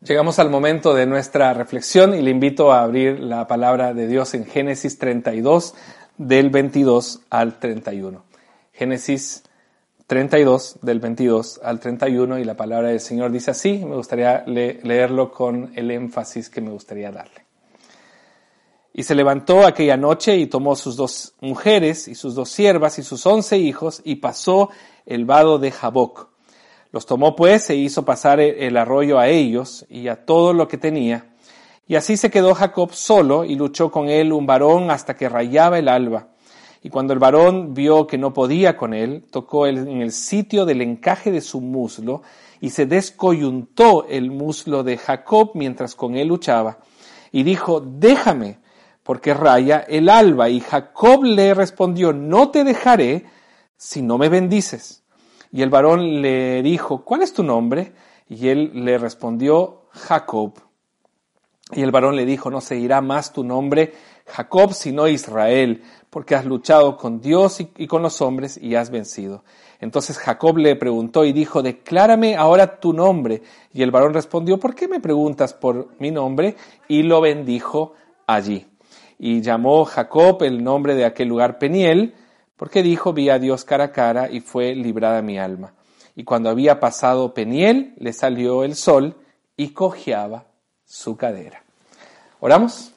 Llegamos al momento de nuestra reflexión y le invito a abrir la palabra de Dios en Génesis 32, del 22 al 31. Génesis 32, del 22 al 31, y la palabra del Señor dice así, me gustaría leerlo con el énfasis que me gustaría darle. Y se levantó aquella noche y tomó sus dos mujeres y sus dos siervas y sus once hijos y pasó el vado de Jaboc los tomó pues e hizo pasar el arroyo a ellos y a todo lo que tenía. Y así se quedó Jacob solo y luchó con él un varón hasta que rayaba el alba. Y cuando el varón vio que no podía con él, tocó en el sitio del encaje de su muslo y se descoyuntó el muslo de Jacob mientras con él luchaba. Y dijo, déjame, porque raya el alba. Y Jacob le respondió, no te dejaré si no me bendices. Y el varón le dijo, ¿cuál es tu nombre? Y él le respondió, Jacob. Y el varón le dijo, no seguirá más tu nombre Jacob, sino Israel, porque has luchado con Dios y, con los hombres y has vencido. Entonces Jacob le preguntó y dijo, declárame ahora tu nombre. Y el varón respondió, ¿por qué me preguntas por mi nombre? Y lo bendijo allí. Y llamó Jacob el nombre de aquel lugar Peniel, porque dijo, vi a Dios cara a cara y fue librada mi alma. Y cuando había pasado Peniel, le salió el sol y cojeaba su cadera. ¿Oramos?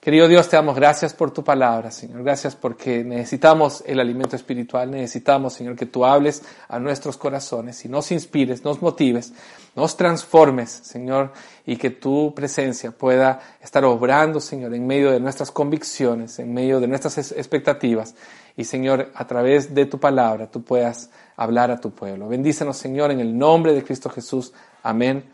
Querido Dios, te damos gracias por tu palabra, Señor. Gracias porque necesitamos el alimento espiritual. Necesitamos, Señor, que tú hables a nuestros corazones y nos inspires, nos motives, nos transformes, Señor, y que tu presencia pueda estar obrando, Señor, en medio de nuestras convicciones, en medio de nuestras expectativas. Y, Señor, a través de tu palabra tú puedas hablar a tu pueblo. Bendícenos, Señor, en el nombre de Cristo Jesús. Amén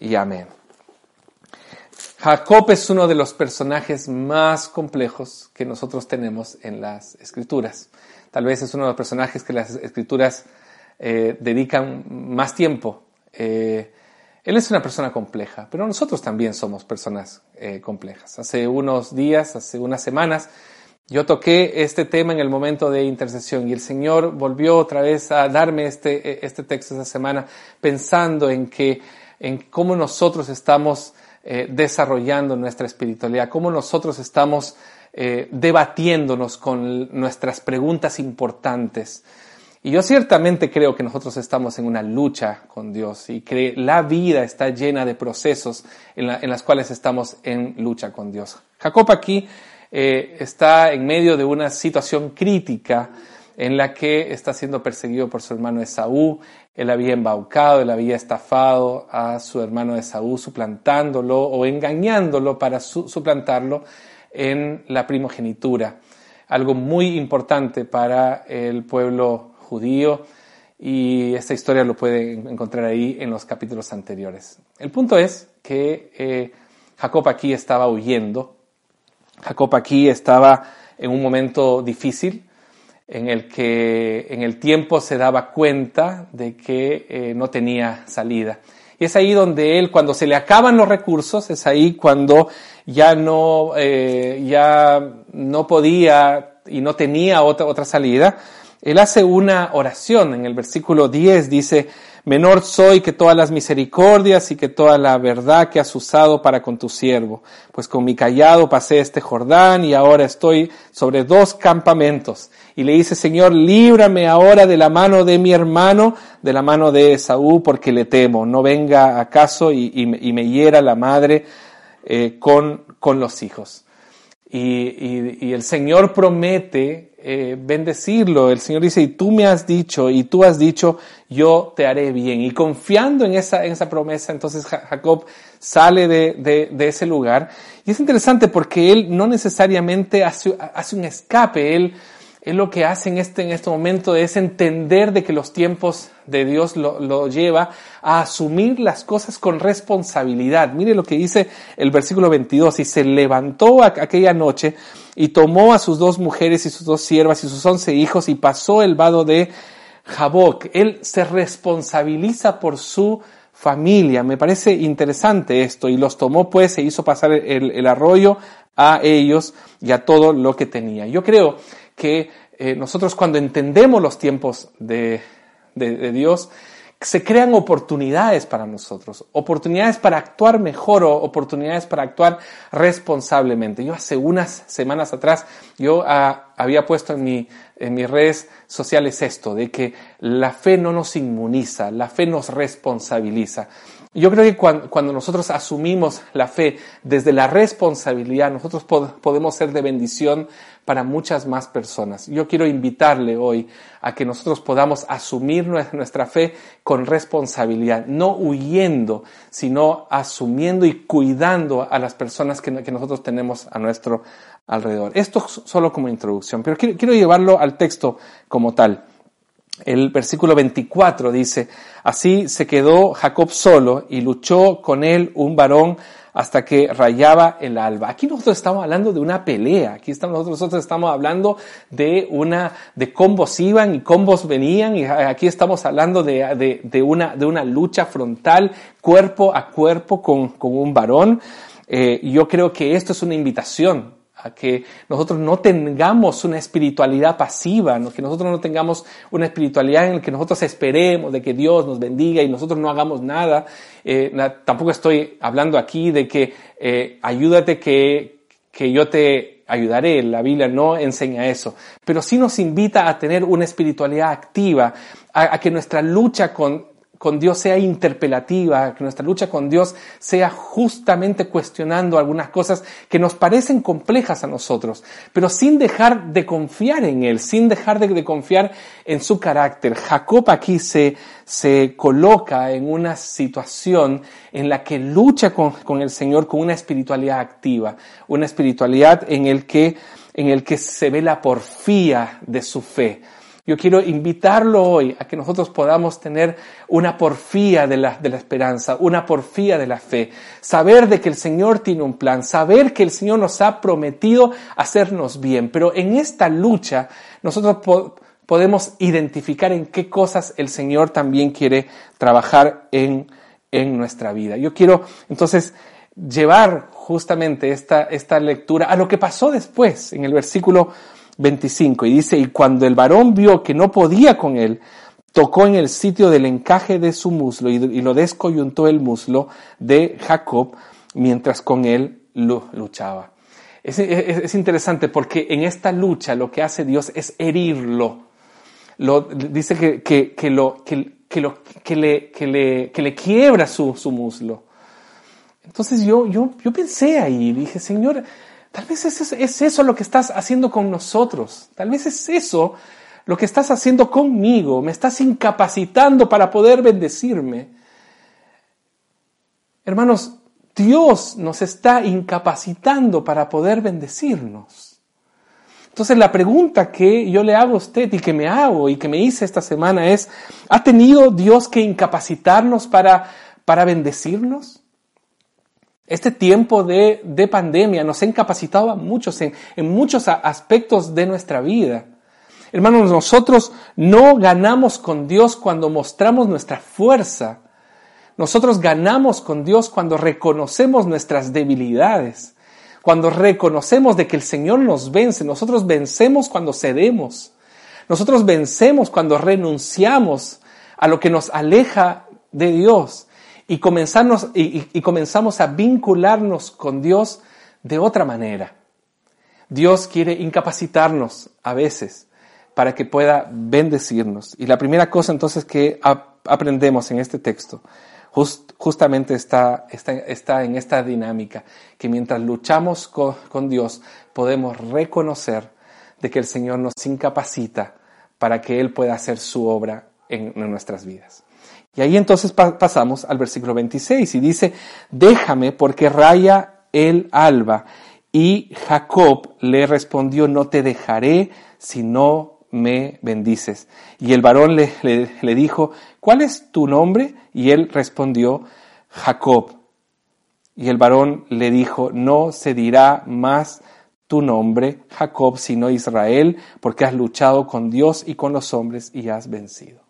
y amén. Jacob es uno de los personajes más complejos que nosotros tenemos en las escrituras. Tal vez es uno de los personajes que las escrituras eh, dedican más tiempo. Eh, él es una persona compleja, pero nosotros también somos personas eh, complejas. Hace unos días, hace unas semanas, yo toqué este tema en el momento de intercesión y el Señor volvió otra vez a darme este, este texto esta semana pensando en que, en cómo nosotros estamos eh, desarrollando nuestra espiritualidad, cómo nosotros estamos eh, debatiéndonos con nuestras preguntas importantes. Y yo ciertamente creo que nosotros estamos en una lucha con Dios y que la vida está llena de procesos en, en las cuales estamos en lucha con Dios. Jacob aquí eh, está en medio de una situación crítica en la que está siendo perseguido por su hermano Esaú, él había embaucado, él había estafado a su hermano Esaú, suplantándolo o engañándolo para suplantarlo en la primogenitura. Algo muy importante para el pueblo judío y esta historia lo puede encontrar ahí en los capítulos anteriores. El punto es que eh, Jacob aquí estaba huyendo. Jacob aquí estaba en un momento difícil en el que en el tiempo se daba cuenta de que eh, no tenía salida. Y es ahí donde él, cuando se le acaban los recursos, es ahí cuando ya no, eh, ya no podía y no tenía otra, otra salida, él hace una oración. En el versículo 10 dice, Menor soy que todas las misericordias y que toda la verdad que has usado para con tu siervo, pues con mi callado pasé este Jordán y ahora estoy sobre dos campamentos. Y le dice, Señor, líbrame ahora de la mano de mi hermano, de la mano de Esaú, porque le temo, no venga acaso y, me hiera la madre eh, con, con los hijos. Y, el Señor promete eh, bendecirlo. El Señor dice, y tú me has dicho, y tú has dicho, yo te haré bien. Y confiando en esa, en esa promesa, entonces Jacob sale de, de, ese lugar. Y es interesante porque él no necesariamente hace, hace un escape, él él lo que hace en este, en este momento es entender de que los tiempos de Dios lo, lo, lleva a asumir las cosas con responsabilidad. Mire lo que dice el versículo 22, y se levantó aquella noche y tomó a sus dos mujeres y sus dos siervas y sus once hijos y pasó el vado de Jaboc. Él se responsabiliza por su familia. Me parece interesante esto y los tomó pues e hizo pasar el, arroyo a ellos y a todo lo que tenía. Yo creo que eh, nosotros cuando entendemos los tiempos de, de, Dios, se crean oportunidades para nosotros, oportunidades para actuar mejor o oportunidades para actuar responsablemente. Yo hace unas semanas atrás, yo ah, había puesto en, mi, en mis redes sociales esto, de que la fe no nos inmuniza, la fe nos responsabiliza. Yo creo que cuando, nosotros asumimos la fe desde la responsabilidad, nosotros podemos ser de bendición para muchas más personas. Yo quiero invitarle hoy a que nosotros podamos asumir nuestra fe con responsabilidad, no huyendo, sino asumiendo y cuidando a las personas que, nosotros tenemos a nuestro alrededor. Esto solo como introducción, pero quiero llevarlo al texto como tal. El versículo 24 dice, así se quedó Jacob solo y luchó con él un varón hasta que rayaba el alba. Aquí nosotros estamos hablando de una pelea, aquí estamos, nosotros, estamos hablando de una, de combos iban y combos venían y aquí estamos hablando de, de, una, de una lucha frontal, cuerpo a cuerpo con, con un varón. Eh, yo creo que esto es una invitación a que nosotros no tengamos una espiritualidad pasiva, que nosotros no tengamos una espiritualidad en la que nosotros esperemos de que Dios nos bendiga y nosotros no hagamos nada. Eh, tampoco estoy hablando aquí de que eh, ayúdate que, que yo te ayudaré, la Biblia no enseña eso, pero sí nos invita a tener una espiritualidad activa, a que nuestra lucha con, con Dios sea interpelativa, que nuestra lucha con Dios sea justamente cuestionando algunas cosas que nos parecen complejas a nosotros, pero sin dejar de confiar en Él, sin dejar de, confiar en su carácter. Jacob aquí se, se coloca en una situación en la que lucha con, con el Señor con una espiritualidad activa, una espiritualidad en el que, en el que se ve la porfía de su fe yo quiero invitarlo hoy a que nosotros podamos tener una porfía de la, de la esperanza, una porfía de la fe, saber de que el Señor tiene un plan, saber que el Señor nos ha prometido hacernos bien, pero en esta lucha nosotros podemos identificar en qué cosas el Señor también quiere trabajar en, en nuestra vida. Yo quiero entonces llevar justamente esta, esta lectura a lo que pasó después en el versículo 25 y dice, y cuando el varón vio que no podía con él, tocó en el sitio del encaje de su muslo y, lo descoyuntó el muslo de Jacob mientras con él luchaba. Es, interesante porque en esta lucha lo que hace Dios es herirlo. Lo, dice que, que, lo, que, lo, que, le, le, le quiebra su, su muslo. Entonces yo, yo, yo pensé ahí, dije, Señor, Tal vez es, eso lo que estás haciendo con nosotros. Tal vez es eso lo que estás haciendo conmigo. Me estás incapacitando para poder bendecirme. Hermanos, Dios nos está incapacitando para poder bendecirnos. Entonces la pregunta que yo le hago a usted y que me hago y que me hice esta semana es, ¿ha tenido Dios que incapacitarnos para, para bendecirnos? Este tiempo de, pandemia nos ha incapacitado a muchos en, en muchos aspectos de nuestra vida. Hermanos, nosotros no ganamos con Dios cuando mostramos nuestra fuerza. Nosotros ganamos con Dios cuando reconocemos nuestras debilidades, cuando reconocemos de que el Señor nos vence. Nosotros vencemos cuando cedemos. Nosotros vencemos cuando renunciamos a lo que nos aleja de Dios y, comenzarnos, y, comenzamos a vincularnos con Dios de otra manera. Dios quiere incapacitarnos a veces para que pueda bendecirnos. Y la primera cosa entonces que aprendemos en este texto justamente está, está, está, en esta dinámica, que mientras luchamos con, Dios podemos reconocer de que el Señor nos incapacita para que Él pueda hacer su obra en nuestras vidas. Y ahí entonces pasamos al versículo 26 y dice, déjame porque raya el alba. Y Jacob le respondió, no te dejaré si no me bendices. Y el varón le, le, dijo, ¿cuál es tu nombre? Y él respondió, Jacob. Y el varón le dijo, no se dirá más tu nombre, Jacob, sino Israel, porque has luchado con Dios y con los hombres y has vencido.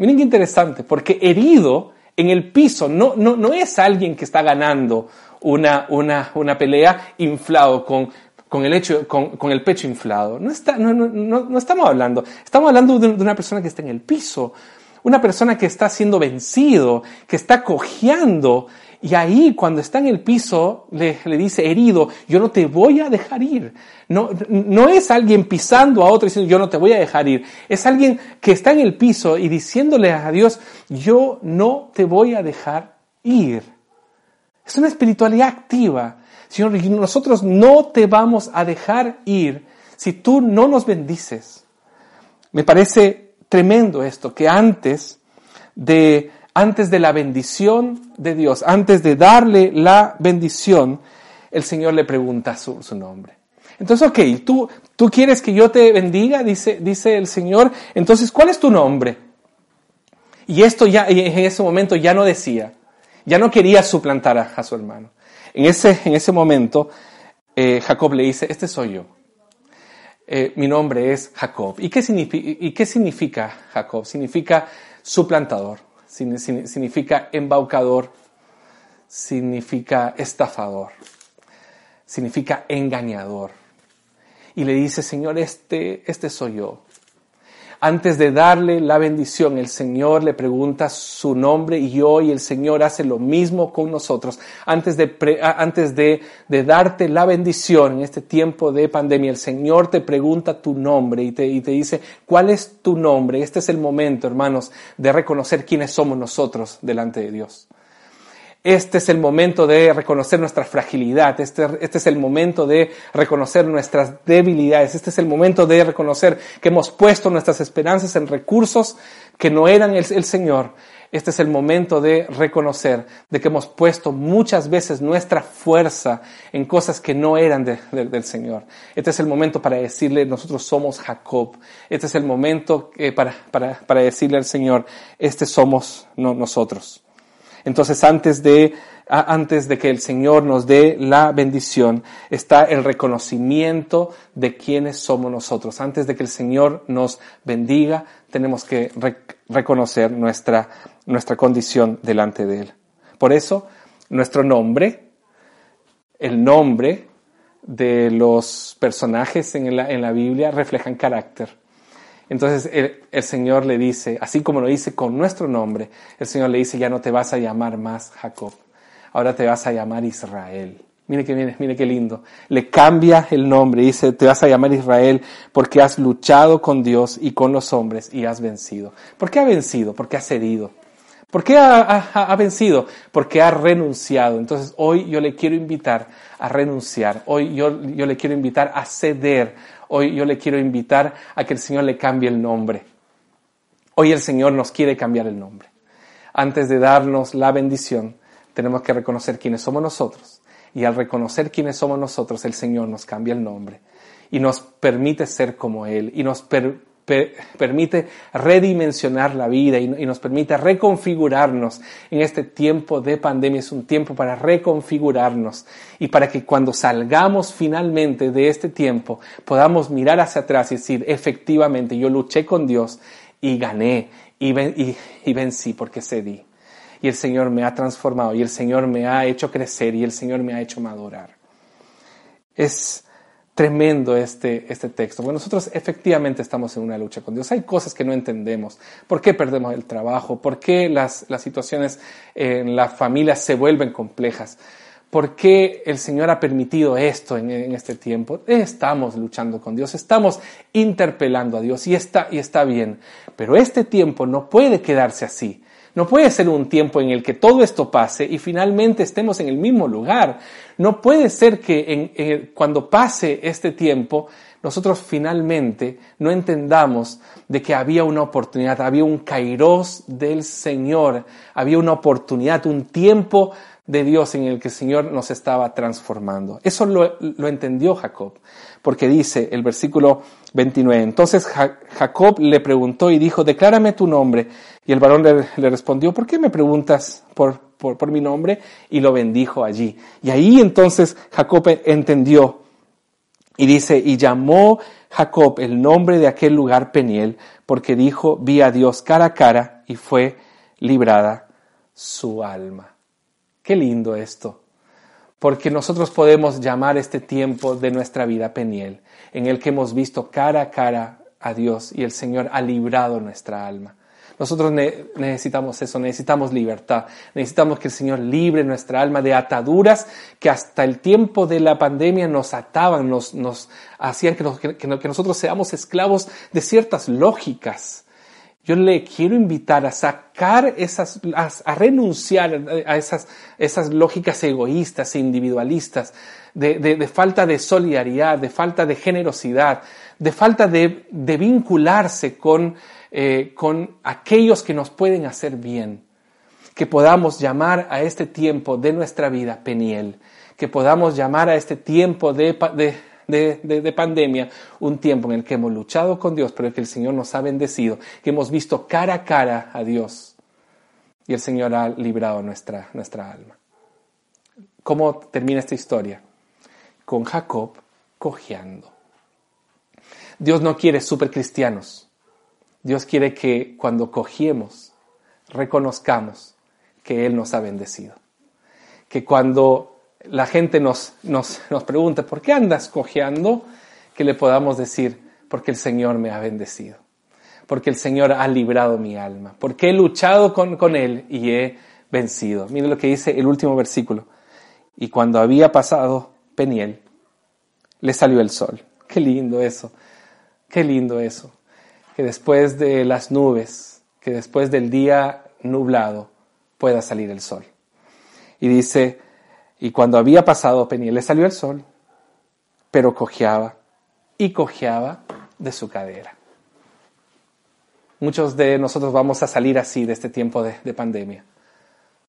Miren qué interesante, porque herido en el piso no, no, no es alguien que está ganando una, una, una pelea inflado con, con el, hecho, con, con, el pecho inflado. No, está, no, no, no, estamos hablando, estamos hablando de, una persona que está en el piso, una persona que está siendo vencido, que está cojeando, y ahí cuando está en el piso le, dice herido, yo no te voy a dejar ir. No, no es alguien pisando a otro diciendo yo no te voy a dejar ir. Es alguien que está en el piso y diciéndole a Dios, yo no te voy a dejar ir. Es una espiritualidad activa. Señor, nosotros no te vamos a dejar ir si tú no nos bendices. Me parece tremendo esto, que antes de antes de la bendición de Dios, antes de darle la bendición, el Señor le pregunta su, nombre. Entonces, ok, ¿tú, tú quieres que yo te bendiga, dice, dice el Señor, entonces, ¿cuál es tu nombre? Y esto ya, en ese momento ya no decía, ya no quería suplantar a, su hermano. En ese, en ese momento, eh, Jacob le dice, este soy yo. Eh, mi nombre es Jacob. ¿Y qué, ¿Y qué significa Jacob? Significa suplantador significa embaucador, significa estafador, significa engañador. Y le dice, Señor, este, este soy yo. Antes de darle la bendición, el Señor le pregunta su nombre y hoy el Señor hace lo mismo con nosotros. Antes de, antes de, darte la bendición en este tiempo de pandemia, el Señor te pregunta tu nombre y te, y te dice, ¿cuál es tu nombre? Este es el momento, hermanos, de reconocer quiénes somos nosotros delante de Dios. Este es el momento de reconocer nuestra fragilidad, este, este, es el momento de reconocer nuestras debilidades, este es el momento de reconocer que hemos puesto nuestras esperanzas en recursos que no eran el, Señor. Este es el momento de reconocer de que hemos puesto muchas veces nuestra fuerza en cosas que no eran del Señor. Este es el momento para decirle, nosotros somos Jacob. Este es el momento para, para, para decirle al Señor, este somos nosotros. Entonces, antes de, antes de que el Señor nos dé la bendición, está el reconocimiento de quiénes somos nosotros. Antes de que el Señor nos bendiga, tenemos que reconocer nuestra, nuestra condición delante de Él. Por eso, nuestro nombre, el nombre de los personajes en la, en la Biblia reflejan carácter. Entonces el, Señor le dice, así como lo dice con nuestro nombre, el Señor le dice, ya no te vas a llamar más Jacob, ahora te vas a llamar Israel. Mire que, mire, mire qué lindo. Le cambia el nombre, dice, te vas a llamar Israel porque has luchado con Dios y con los hombres y has vencido. ¿Por qué ha vencido? Porque ha cedido. ¿Por qué ha, vencido? Porque ha renunciado. Entonces hoy yo le quiero invitar a renunciar. Hoy yo, yo le quiero invitar a ceder. Hoy yo le quiero invitar a que el Señor le cambie el nombre. Hoy el Señor nos quiere cambiar el nombre. Antes de darnos la bendición, tenemos que reconocer quiénes somos nosotros. Y al reconocer quiénes somos nosotros, el Señor nos cambia el nombre y nos permite ser como Él y nos permite redimensionar la vida y, nos permite reconfigurarnos en este tiempo de pandemia. Es un tiempo para reconfigurarnos y para que cuando salgamos finalmente de este tiempo podamos mirar hacia atrás y decir, efectivamente, yo luché con Dios y gané y, y vencí porque cedí. Y el Señor me ha transformado y el Señor me ha hecho crecer y el Señor me ha hecho madurar. Es tremendo este, este texto. Bueno, nosotros efectivamente estamos en una lucha con Dios. Hay cosas que no entendemos. ¿Por qué perdemos el trabajo? ¿Por qué las, las situaciones en la familia se vuelven complejas? ¿Por qué el Señor ha permitido esto en, en, este tiempo? Estamos luchando con Dios, estamos interpelando a Dios y está, y está bien. Pero este tiempo no puede quedarse así. No puede ser un tiempo en el que todo esto pase y finalmente estemos en el mismo lugar. No puede ser que cuando pase este tiempo nosotros finalmente no entendamos de que había una oportunidad, había un kairos del Señor, había una oportunidad, un tiempo de Dios en el que el Señor nos estaba transformando. Eso lo, lo entendió Jacob, porque dice el versículo 29. Entonces Jacob le preguntó y dijo, declárame tu nombre. Y el varón le, respondió, ¿por qué me preguntas por, por, por, mi nombre? Y lo bendijo allí. Y ahí entonces Jacob entendió y dice, y llamó Jacob el nombre de aquel lugar Peniel, porque dijo, vi a Dios cara a cara y fue librada su alma. Qué lindo esto, porque nosotros podemos llamar este tiempo de nuestra vida Peniel, en el que hemos visto cara a cara a Dios y el Señor ha librado nuestra alma. Nosotros necesitamos eso, necesitamos libertad, necesitamos que el Señor libre nuestra alma de ataduras que hasta el tiempo de la pandemia nos ataban, nos, hacían que nosotros seamos esclavos de ciertas lógicas yo le quiero invitar a sacar esas, a, renunciar a esas, esas lógicas egoístas e individualistas, de, falta de solidaridad, de falta de generosidad, de falta de, vincularse con, eh, con aquellos que nos pueden hacer bien. Que podamos llamar a este tiempo de nuestra vida Peniel, que podamos llamar a este tiempo de, de, pandemia, un tiempo en el que hemos luchado con Dios, pero que el Señor nos ha bendecido, que hemos visto cara a cara a Dios y el Señor ha librado nuestra, nuestra alma. ¿Cómo termina esta historia? Con Jacob cojeando. Dios no quiere supercristianos. Dios quiere que cuando cogiemos, reconozcamos que Él nos ha bendecido. Que cuando la gente nos, nos, nos pregunta, ¿por qué andas cojeando? Que le podamos decir, porque el Señor me ha bendecido, porque el Señor ha librado mi alma, porque he luchado con, con Él y he vencido. Mire lo que dice el último versículo. Y cuando había pasado Peniel, le salió el sol. Qué lindo eso, qué lindo eso. Que después de las nubes, que después del día nublado, pueda salir el sol. Y dice, y cuando había pasado Peniel le salió el sol, pero cojeaba y cojeaba de su cadera. Muchos de nosotros vamos a salir así de este tiempo de, pandemia,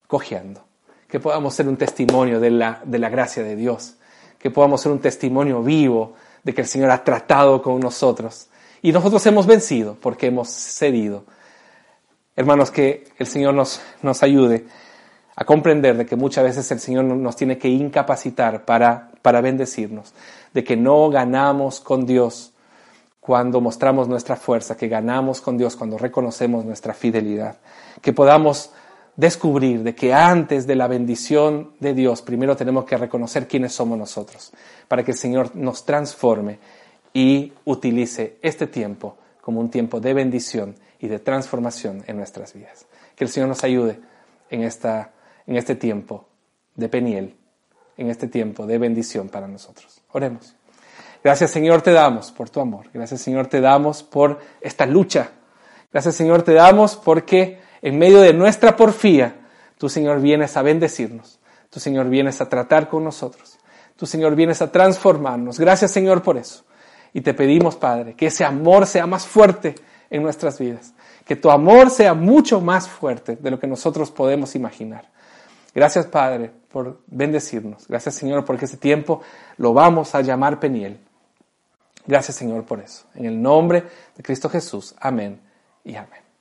cojeando. Que podamos ser un testimonio de la, de la gracia de Dios, que podamos ser un testimonio vivo de que el Señor ha tratado con nosotros. Y nosotros hemos vencido porque hemos cedido. Hermanos, que el Señor nos, nos ayude a comprender de que muchas veces el Señor nos tiene que incapacitar para, para bendecirnos, de que no ganamos con Dios cuando mostramos nuestra fuerza, que ganamos con Dios cuando reconocemos nuestra fidelidad, que podamos descubrir de que antes de la bendición de Dios, primero tenemos que reconocer quiénes somos nosotros, para que el Señor nos transforme y utilice este tiempo como un tiempo de bendición y de transformación en nuestras vidas. Que el Señor nos ayude en esta en este tiempo de Peniel, en este tiempo de bendición para nosotros. Oremos. Gracias Señor te damos por tu amor. Gracias Señor te damos por esta lucha. Gracias Señor te damos porque en medio de nuestra porfía, tú Señor vienes a bendecirnos. Tu Señor vienes a tratar con nosotros. Tu Señor vienes a transformarnos. Gracias Señor por eso. Y te pedimos Padre que ese amor sea más fuerte en nuestras vidas. Que tu amor sea mucho más fuerte de lo que nosotros podemos imaginar. Gracias, Padre, por bendecirnos. Gracias, Señor, porque ese tiempo lo vamos a llamar Peniel. Gracias, Señor, por eso. En el nombre de Cristo Jesús. Amén y amén.